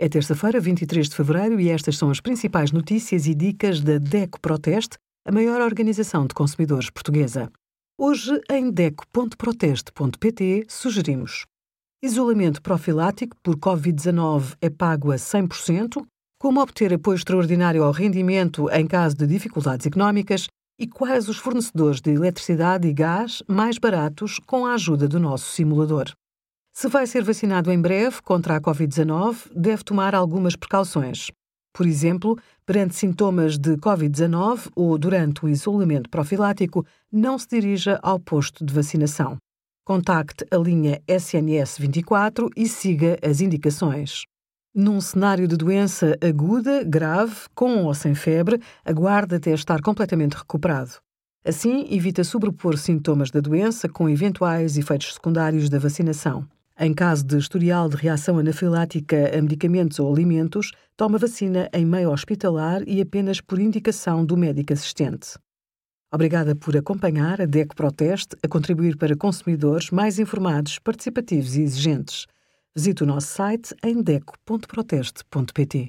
É terça-feira, 23 de fevereiro, e estas são as principais notícias e dicas da DECO Proteste, a maior organização de consumidores portuguesa. Hoje, em DECO.proteste.pt, sugerimos isolamento profilático por Covid-19 é pago a 100%, como obter apoio extraordinário ao rendimento em caso de dificuldades económicas e quais os fornecedores de eletricidade e gás mais baratos com a ajuda do nosso simulador. Se vai ser vacinado em breve contra a Covid-19, deve tomar algumas precauções. Por exemplo, perante sintomas de Covid-19 ou durante o isolamento profilático, não se dirija ao posto de vacinação. Contacte a linha SNS 24 e siga as indicações. Num cenário de doença aguda, grave, com ou sem febre, aguarde até estar completamente recuperado. Assim, evita sobrepor sintomas da doença com eventuais efeitos secundários da vacinação. Em caso de historial de reação anafilática a medicamentos ou alimentos, toma vacina em meio hospitalar e apenas por indicação do médico assistente. Obrigada por acompanhar a DECO Proteste a contribuir para consumidores mais informados, participativos e exigentes. Visite o nosso site em deco.proteste.pt.